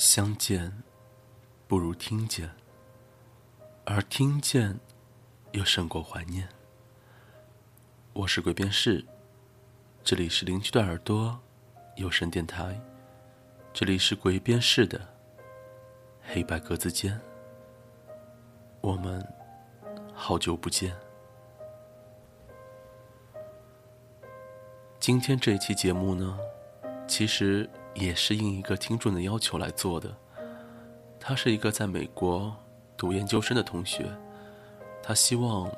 相见不如听见，而听见又胜过怀念。我是鬼边士，这里是邻居的耳朵有声电台，这里是鬼边士的黑白格子间。我们好久不见。今天这一期节目呢，其实也是应一个听众的要求来做的。他是一个在美国读研究生的同学，他希望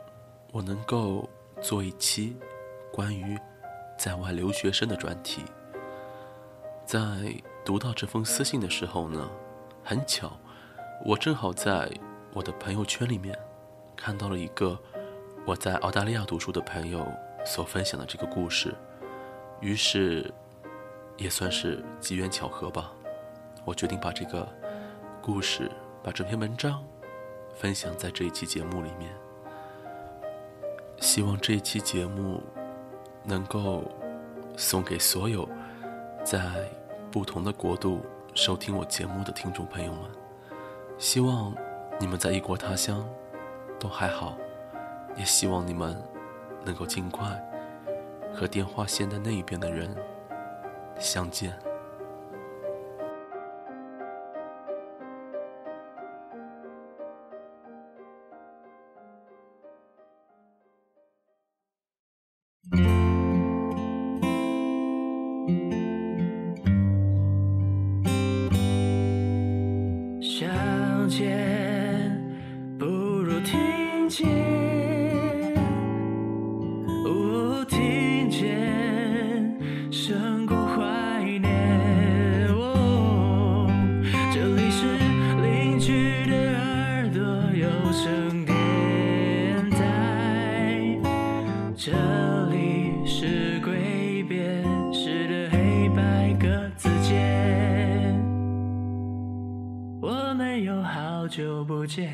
我能够做一期关于在外留学生的专题。在读到这封私信的时候呢，很巧，我正好在我的朋友圈里面看到了一个我在澳大利亚读书的朋友所分享的这个故事。于是，也算是机缘巧合吧。我决定把这个故事，把这篇文章分享在这一期节目里面。希望这一期节目能够送给所有在不同的国度收听我节目的听众朋友们。希望你们在异国他乡都还好，也希望你们能够尽快。和电话线的那一边的人相见。相见久不见。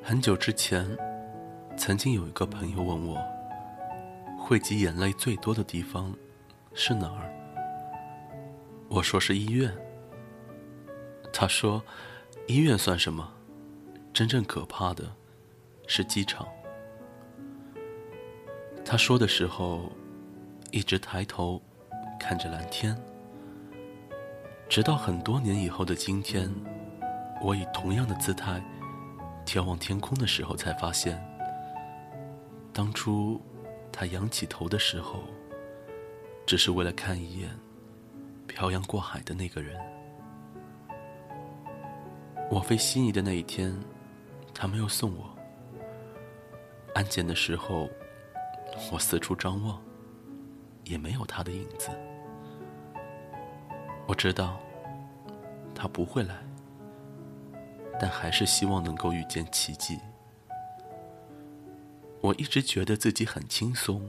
很久之前，曾经有一个朋友问我，汇集眼泪最多的地方是哪儿？我说是医院。他说，医院算什么？真正可怕的是机场。他说的时候，一直抬头看着蓝天，直到很多年以后的今天，我以同样的姿态。眺望天空的时候，才发现，当初他仰起头的时候，只是为了看一眼漂洋过海的那个人。我飞悉尼的那一天，他没有送我。安检的时候，我四处张望，也没有他的影子。我知道，他不会来。但还是希望能够遇见奇迹。我一直觉得自己很轻松，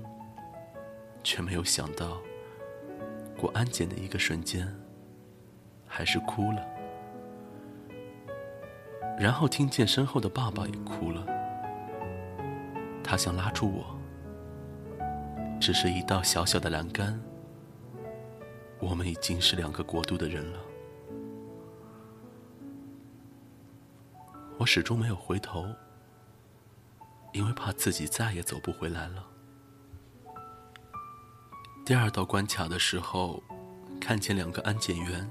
却没有想到，过安检的一个瞬间，还是哭了。然后听见身后的爸爸也哭了，他想拉住我，只是一道小小的栏杆，我们已经是两个国度的人了。我始终没有回头，因为怕自己再也走不回来了。第二道关卡的时候，看见两个安检员，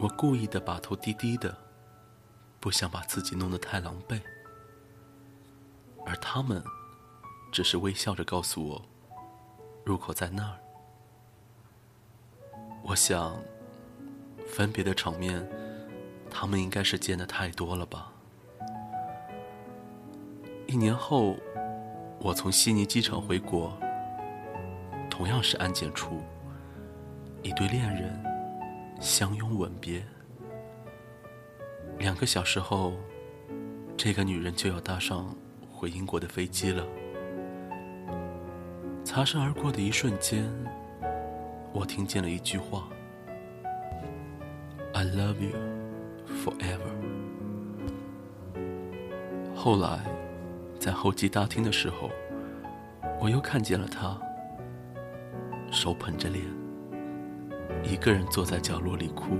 我故意的把头低低的，不想把自己弄得太狼狈，而他们只是微笑着告诉我，入口在那儿。我想，分别的场面。他们应该是见的太多了吧。一年后，我从悉尼机场回国，同样是安检处，一对恋人相拥吻别。两个小时后，这个女人就要搭上回英国的飞机了。擦身而过的一瞬间，我听见了一句话：“I love you。” forever。后来，在候机大厅的时候，我又看见了她，手捧着脸，一个人坐在角落里哭。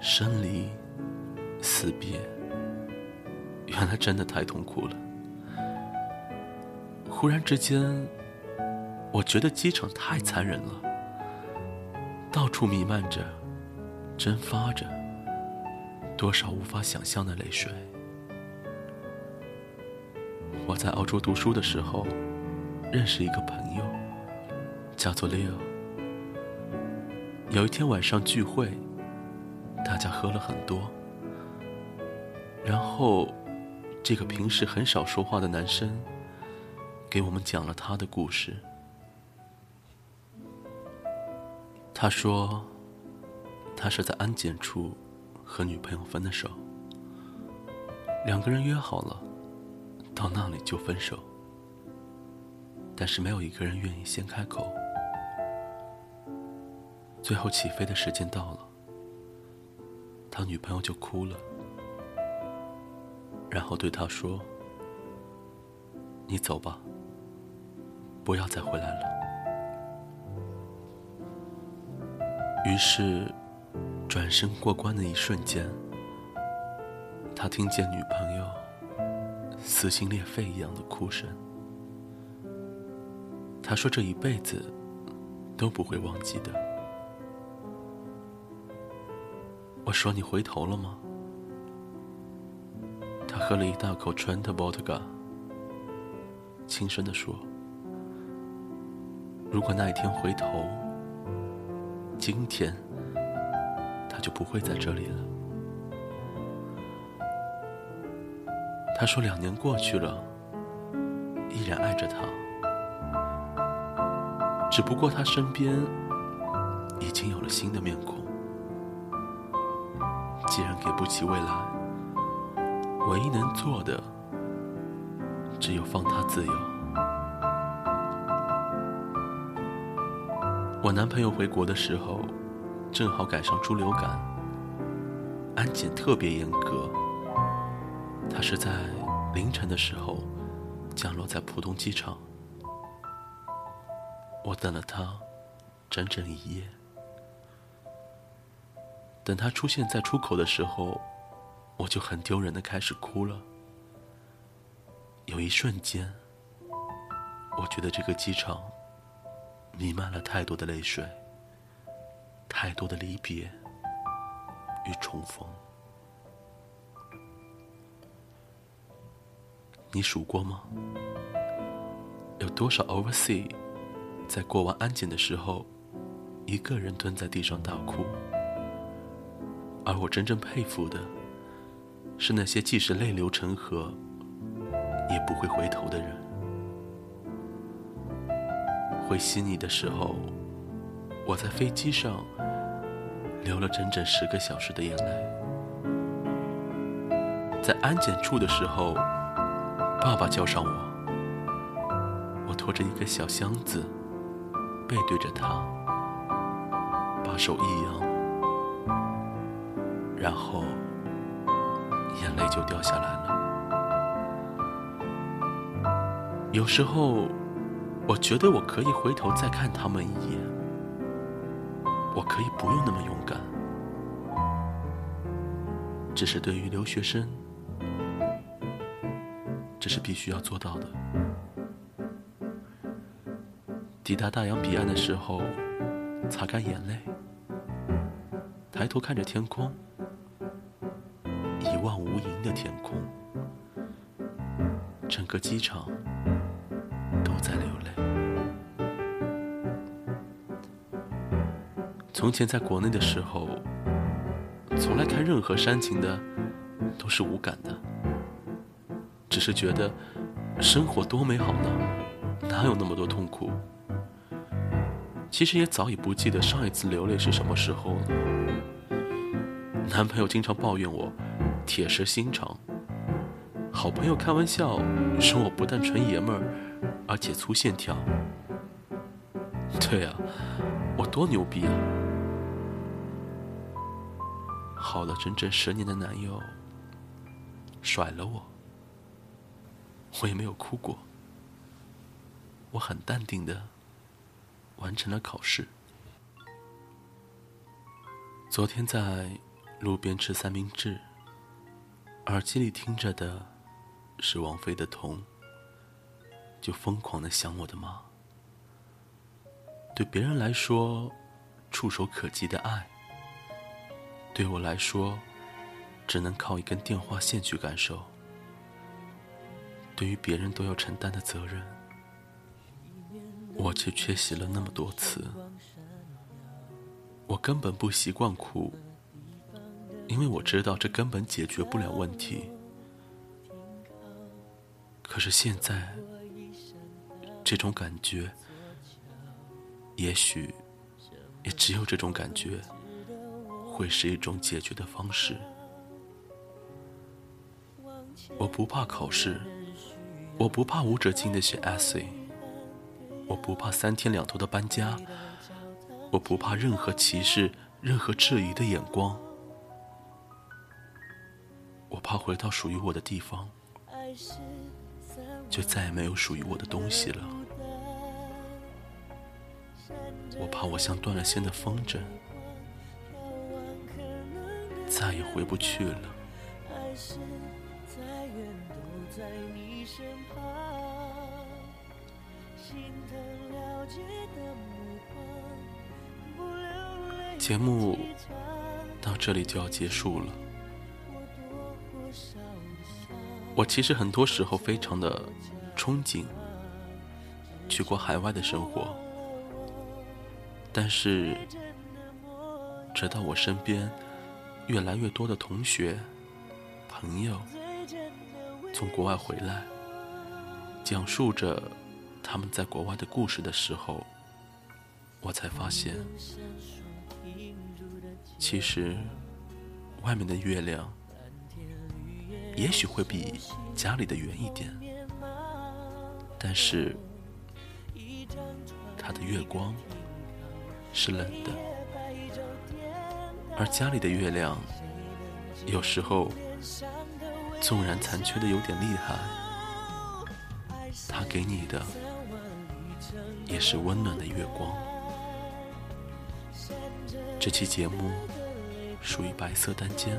生离死别，原来真的太痛苦了。忽然之间，我觉得机场太残忍了，到处弥漫着、蒸发着多少无法想象的泪水。我在澳洲读书的时候，认识一个朋友，叫做 Leo。有一天晚上聚会。大家喝了很多，然后，这个平时很少说话的男生，给我们讲了他的故事。他说，他是在安检处和女朋友分的手，两个人约好了，到那里就分手，但是没有一个人愿意先开口。最后起飞的时间到了。他女朋友就哭了，然后对他说：“你走吧，不要再回来了。”于是，转身过关的一瞬间，他听见女朋友撕心裂肺一样的哭声。他说：“这一辈子都不会忘记的。”我说：“你回头了吗？”他喝了一大口 Trent Vodka，轻声的说：“如果那一天回头，今天他就不会在这里了。”他说：“两年过去了，依然爱着他，只不过他身边已经有了新的面孔。”既然给不起未来，唯一能做的只有放他自由。我男朋友回国的时候，正好赶上猪流感，安检特别严格。他是在凌晨的时候降落在浦东机场，我等了他整整一夜。等他出现在出口的时候，我就很丢人的开始哭了。有一瞬间，我觉得这个机场弥漫了太多的泪水，太多的离别与重逢。你数过吗？有多少 oversea 在过完安检的时候，一个人蹲在地上大哭？而我真正佩服的，是那些即使泪流成河，也不会回头的人。回悉尼的时候，我在飞机上流了整整十个小时的眼泪。在安检处的时候，爸爸叫上我，我拖着一个小箱子，背对着他，把手一扬。然后，眼泪就掉下来了。有时候，我觉得我可以回头再看他们一眼，我可以不用那么勇敢。只是对于留学生，这是必须要做到的。抵达大洋彼岸的时候，擦干眼泪，抬头看着天空。一望无垠的天空，整个机场都在流泪。从前在国内的时候，从来看任何煽情的都是无感的，只是觉得生活多美好呢，哪有那么多痛苦？其实也早已不记得上一次流泪是什么时候了。男朋友经常抱怨我。铁石心肠，好朋友开玩笑说我不但纯爷们儿，而且粗线条。对啊，我多牛逼啊！好了整整十年的男友甩了我，我也没有哭过，我很淡定的完成了考试。昨天在路边吃三明治，耳机里听着的是王菲的《痛》，就疯狂的想我的妈。对别人来说，触手可及的爱。对我来说，只能靠一根电话线去感受。对于别人都要承担的责任，我却缺席了那么多次。我根本不习惯哭，因为我知道这根本解决不了问题。可是现在，这种感觉，也许也只有这种感觉。会是一种解决的方式。我不怕考试，我不怕无止境的写 essay，我不怕三天两头的搬家，我不怕任何歧视、任何质疑的眼光。我怕回到属于我的地方，就再也没有属于我的东西了。我怕我像断了线的风筝。再也回不去了。节目到这里就要结束了。我其实很多时候非常的憧憬去过海外的生活，但是直到我身边。越来越多的同学、朋友从国外回来，讲述着他们在国外的故事的时候，我才发现，其实外面的月亮也许会比家里的圆一点，但是它的月光是冷的。而家里的月亮，有时候纵然残缺的有点厉害，它给你的也是温暖的月光。这期节目属于白色单间，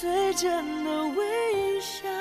最真的微笑。